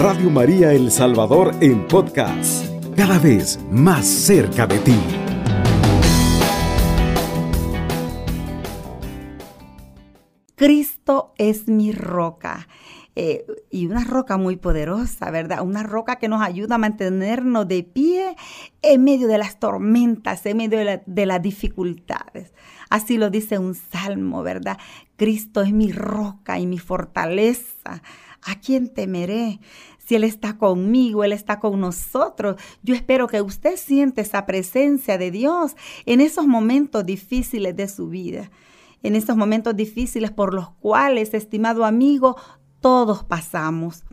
Radio María El Salvador en podcast, cada vez más cerca de ti. Cristo es mi roca. Eh, y una roca muy poderosa, ¿verdad? Una roca que nos ayuda a mantenernos de pie en medio de las tormentas, en medio de, las dificultades. Así lo dice un salmo, ¿verdad? Cristo es mi roca y mi fortaleza. ¿A quién temeré? Si Él está conmigo, Él está con nosotros. Yo espero que usted siente esa presencia de Dios en esos momentos difíciles de su vida en esos momentos difíciles por los cuales, estimado amigo, todos pasamos.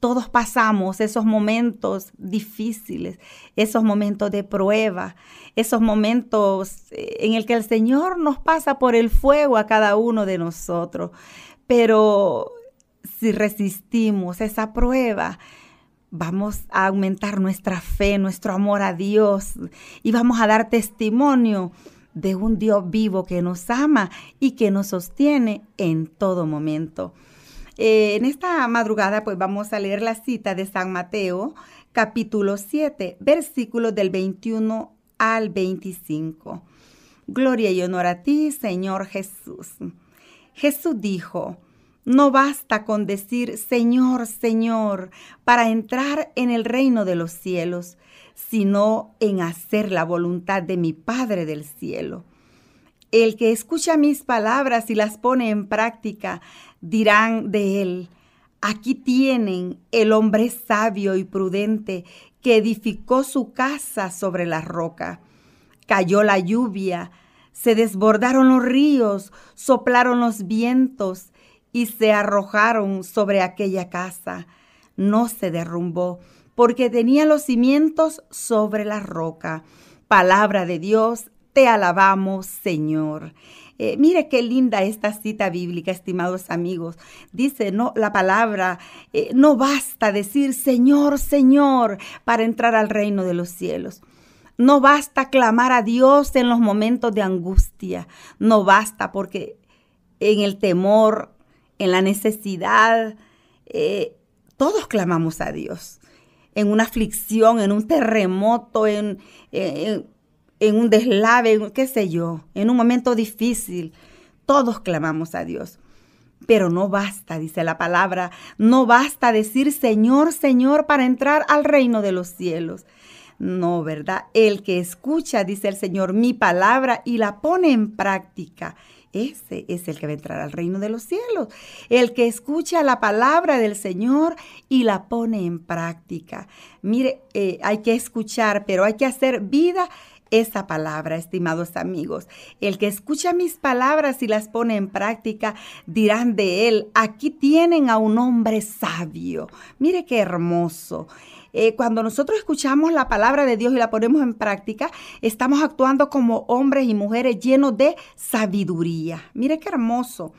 Todos pasamos esos momentos difíciles, esos momentos de prueba, esos momentos eh, en el que el Señor nos pasa por el fuego a cada uno de nosotros. Pero si resistimos esa prueba, vamos a aumentar nuestra fe, nuestro amor a Dios y vamos a dar testimonio de un Dios vivo que nos ama y que nos sostiene en todo momento. Eh, en esta madrugada pues vamos a leer la cita de San Mateo capítulo 7 versículos del 21 al 25. Gloria y honor a ti, Señor Jesús. Jesús dijo, no basta con decir Señor, Señor, para entrar en el reino de los cielos, sino en hacer la voluntad de mi Padre del cielo. El que escucha mis palabras y las pone en práctica, dirán de él, aquí tienen el hombre sabio y prudente que edificó su casa sobre la roca. Cayó la lluvia, se desbordaron los ríos, soplaron los vientos y se arrojaron sobre aquella casa. No se derrumbó, porque tenía los cimientos sobre la roca. Palabra de Dios, te alabamos, Señor. Eh, mire qué linda esta cita bíblica, estimados amigos. Dice, no, la palabra, eh, no basta decir Señor, Señor, para entrar al reino de los cielos. No basta clamar a Dios en los momentos de angustia. No basta porque en el temor, en la necesidad, eh, todos clamamos a Dios. En una aflicción, en un terremoto, en, en en un deslave, qué sé yo, en un momento difícil. Todos clamamos a Dios. Pero no basta, dice la palabra, no basta decir Señor, Señor para entrar al reino de los cielos. No, ¿verdad? El que escucha, dice el Señor, mi palabra y la pone en práctica. Ese es el que va a entrar al reino de los cielos. El que escucha la palabra del Señor y la pone en práctica. Mire, eh, hay que escuchar, pero hay que hacer vida esa palabra, estimados amigos. El que escucha mis palabras y las pone en práctica, dirán de él, aquí tienen a un hombre sabio. Mire qué hermoso. Eh, cuando nosotros escuchamos la palabra de Dios y la ponemos en práctica, estamos actuando como hombres y mujeres llenos de sabiduría. Mire qué hermoso.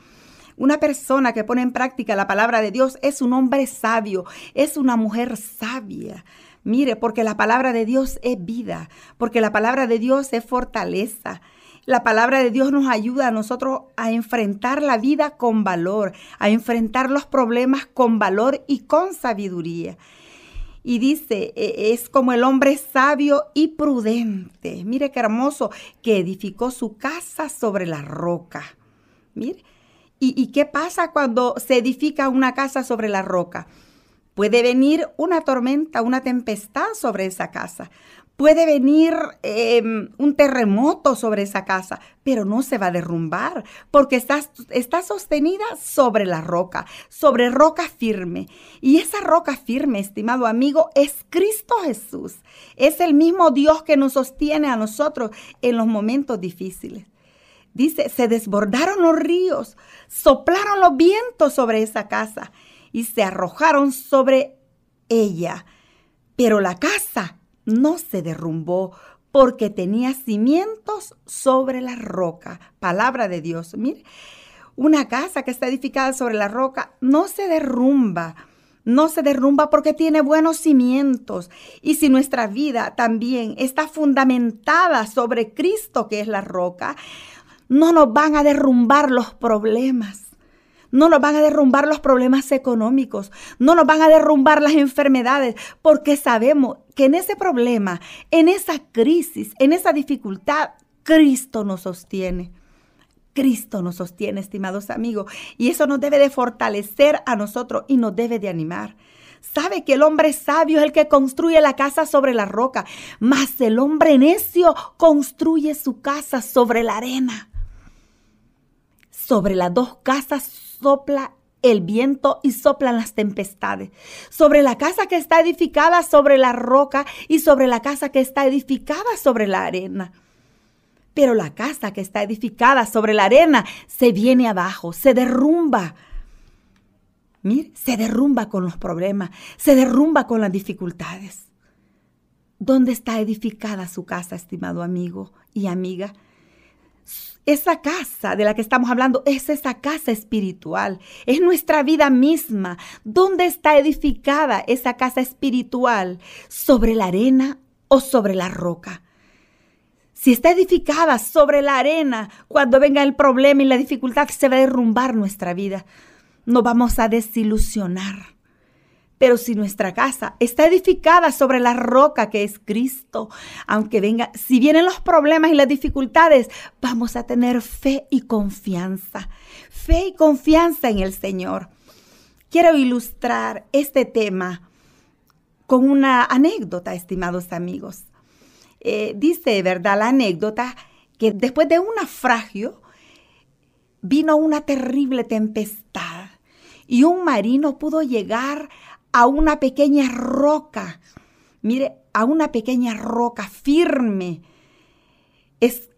Una persona que pone en práctica la palabra de Dios es un hombre sabio, es una mujer sabia. Mire, porque la palabra de Dios es vida, porque la palabra de Dios es fortaleza. La palabra de Dios nos ayuda a nosotros a enfrentar la vida con valor, a enfrentar los problemas con valor y con sabiduría. Y dice, e, es como el hombre sabio y prudente. Mire qué hermoso, que edificó su casa sobre la roca. Mire, ¿y, y qué pasa cuando se edifica una casa sobre la roca? Puede venir una tormenta, una tempestad sobre esa casa. Puede venir em, un terremoto sobre esa casa, pero no se va a derrumbar porque está, está sostenida sobre la roca, sobre roca firme. Y esa roca firme, estimado amigo, es Cristo Jesús. Es el mismo Dios que nos sostiene a nosotros en los momentos difíciles. Dice, se desbordaron los ríos, soplaron los vientos sobre esa casa y se arrojaron sobre ella. Pero la casa no se derrumbó porque tenía cimientos sobre la roca. Palabra de Dios. Mire, una casa que está edificada sobre la roca no se derrumba. No se derrumba porque tiene buenos cimientos. Y si nuestra vida también está fundamentada sobre Cristo, que es la roca, no nos van a derrumbar los problemas No nos van a derrumbar los problemas económicos, no nos van a derrumbar las enfermedades, porque sabemos que en ese problema, en esa crisis, en esa dificultad, Cristo nos sostiene. Cristo nos sostiene, estimados amigos, y eso nos debe de fortalecer a nosotros y nos debe de animar. Sabe que el hombre sabio es el que construye la casa sobre la roca, mas el hombre necio construye su casa sobre la arena. Sobre las dos casas sopla el viento y soplan las tempestades. Sobre la casa que está edificada sobre la roca y sobre la casa que está edificada sobre la arena. Pero la casa que está edificada sobre la arena se viene abajo, se derrumba. Mire, se derrumba con los problemas, se derrumba con las dificultades. ¿Dónde está edificada su casa, estimado amigo y amiga? Esa casa de la que estamos hablando es esa casa espiritual, es nuestra vida misma. ¿Dónde está edificada esa casa espiritual? ¿Sobre la arena o sobre la roca? Si está edificada sobre la arena, cuando venga el problema y la dificultad, se va a derrumbar nuestra vida. Nos vamos a desilusionar. Pero si nuestra casa está edificada sobre la roca que es Cristo, aunque venga, si vienen los problemas y las dificultades, vamos a tener fe y confianza. Fe y confianza en el Señor. Quiero ilustrar este tema con una anécdota, estimados amigos. Eh, dice, ¿verdad? La anécdota que después de un naufragio vino una terrible tempestad y un marino pudo llegar a una pequeña roca, mire, a una pequeña roca firme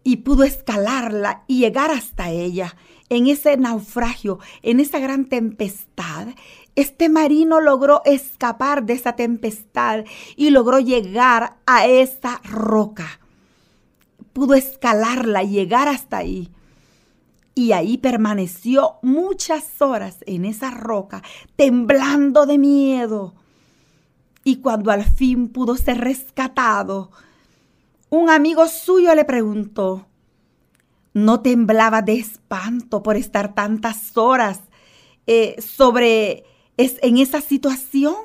y pudo escalarla y llegar hasta ella. En ese naufragio, en esa gran tempestad, este marino logró escapar de esa tempestad y logró llegar a esa roca. Pudo escalarla, llegar hasta ahí. Y ahí permaneció muchas horas en esa roca, temblando de miedo. Y cuando al fin pudo ser rescatado, un amigo suyo le preguntó, ¿no temblaba de espanto por estar tantas horas eh, sobre es en esa situación.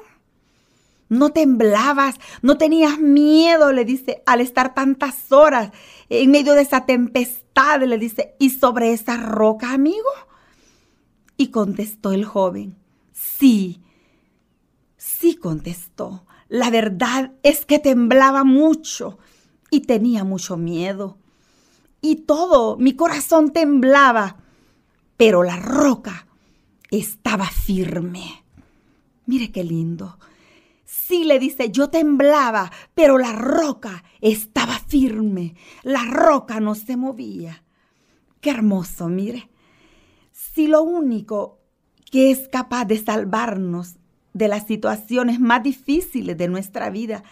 No temblabas, no tenías miedo, le dice, al estar tantas horas en medio de esa tempestad, le dice, ¿y sobre esa roca, amigo? Y contestó el joven, sí, sí contestó. La verdad es que temblaba mucho y tenía mucho miedo. Y todo, mi corazón temblaba, pero la roca estaba firme. Mire qué lindo. Sí, le dice, yo temblaba, pero la roca estaba firme. La roca no se movía. Qué hermoso, mire. Si lo único que es capaz de salvarnos de las situaciones más difíciles de nuestra vida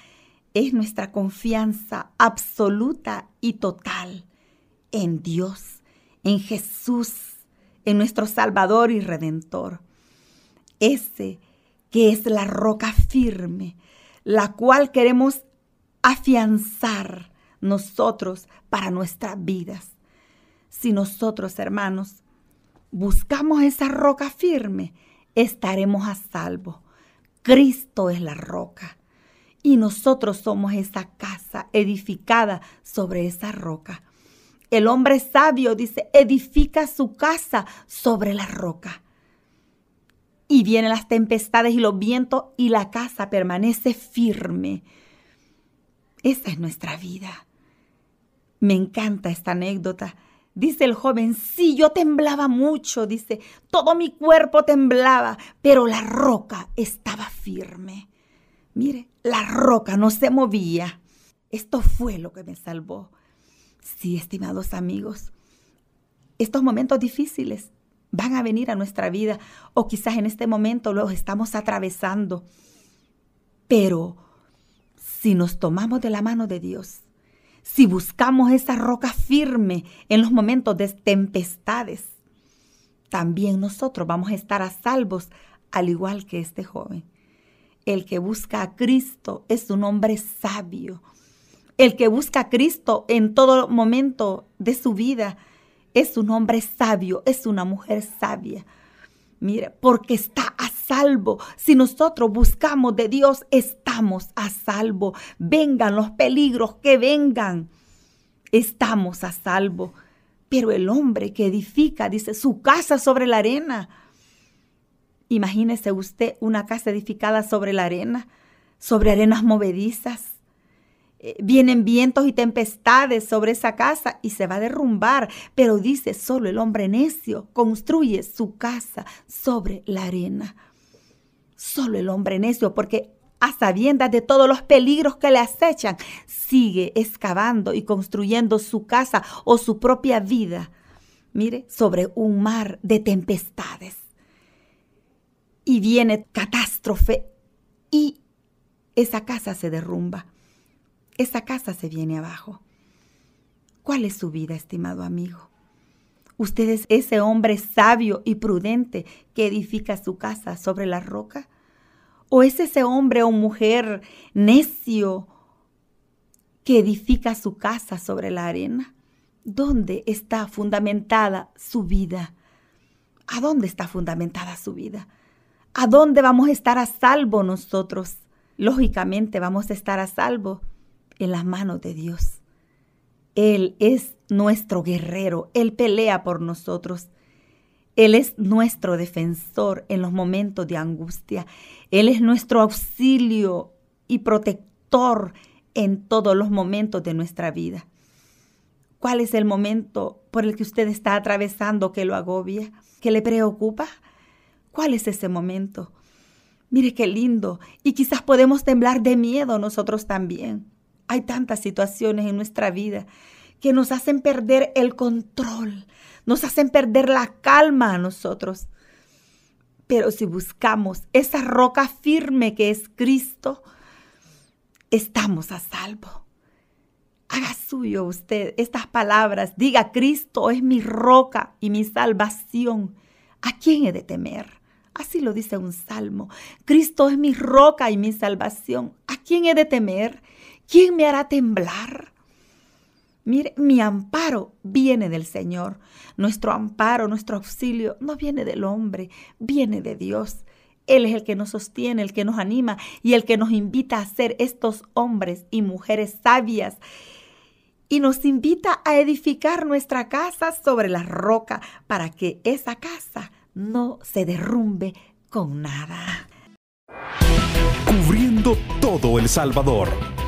es nuestra confianza absoluta y total en Dios, en Jesús, en nuestro Salvador y Redentor. Ese que es la roca firme, la cual queremos afianzar nosotros para nuestras vidas. Si nosotros, hermanos, buscamos esa roca firme, estaremos a salvo. Cristo es la roca y nosotros somos esa casa edificada sobre esa roca. El hombre sabio dice, edifica su casa sobre la roca y vienen las tempestades y los vientos y la casa permanece firme. Esa es nuestra vida. Me encanta esta anécdota. Dice el joven, sí, yo temblaba mucho, dice, todo mi cuerpo temblaba, pero la roca estaba firme. Mire, la roca no se movía. Esto fue lo que me salvó. Sí, estimados amigos, estos momentos difíciles van a venir a nuestra vida o quizás en este momento los estamos atravesando. Pero si nos tomamos de la mano de Dios, si buscamos esa roca firme en los momentos de tempestades, también nosotros vamos a estar a salvos al igual que este joven. El que busca a Cristo es un hombre sabio. El que busca a Cristo en todo momento de su vida es un hombre sabio, es una mujer sabia. Mire, porque está a salvo. Si nosotros buscamos de Dios, estamos a salvo. Vengan los peligros que vengan. Estamos a salvo. Pero el hombre que edifica, dice, su casa sobre la arena. Imagínese usted una casa edificada sobre la arena, sobre arenas movedizas. Eh, vienen vientos y tempestades sobre esa casa y se va a derrumbar. Pero dice, solo el hombre necio construye su casa sobre la arena. Solo el hombre necio, porque a sabiendas de todos los peligros que le acechan, sigue excavando y construyendo su casa o su propia vida. Mire, sobre un mar de tempestades. Y viene catástrofe y esa casa se derrumba esa casa se viene abajo. ¿Cuál es su vida, estimado amigo? ¿Usted es ese hombre sabio y prudente que edifica su casa sobre la roca? ¿O es ese hombre o mujer necio que edifica su casa sobre la arena? ¿Dónde está fundamentada su vida? ¿A dónde está fundamentada su vida? ¿A dónde vamos a estar a salvo nosotros? Lógicamente vamos a estar a salvo en las manos de Dios. Él es nuestro guerrero, Él pelea por nosotros. Él es nuestro defensor en los momentos de angustia. Él es nuestro auxilio y protector en todos los momentos de nuestra vida. ¿Cuál es el momento por el que usted está atravesando que lo agobia, que le preocupa? ¿Cuál es ese momento? Mire qué lindo. Y quizás podemos temblar de miedo nosotros también. Hay tantas situaciones en nuestra vida que nos hacen perder el control, nos hacen perder la calma a nosotros. Pero si buscamos esa roca firme que es Cristo, estamos a salvo. Haga suyo usted estas palabras. Diga, Cristo es mi roca y mi salvación. ¿A quién he de temer? Así lo dice un salmo. Cristo es mi roca y mi salvación. ¿A quién he de temer? ¿Quién me hará temblar? Mire, mi amparo viene del Señor. Nuestro amparo, nuestro auxilio no viene del hombre, viene de Dios. Él es el que nos sostiene, el que nos anima y el que nos invita a ser estos hombres y mujeres sabias. Y nos invita a edificar nuestra casa sobre la roca para que esa casa no se derrumbe con nada. Cubriendo todo El Salvador.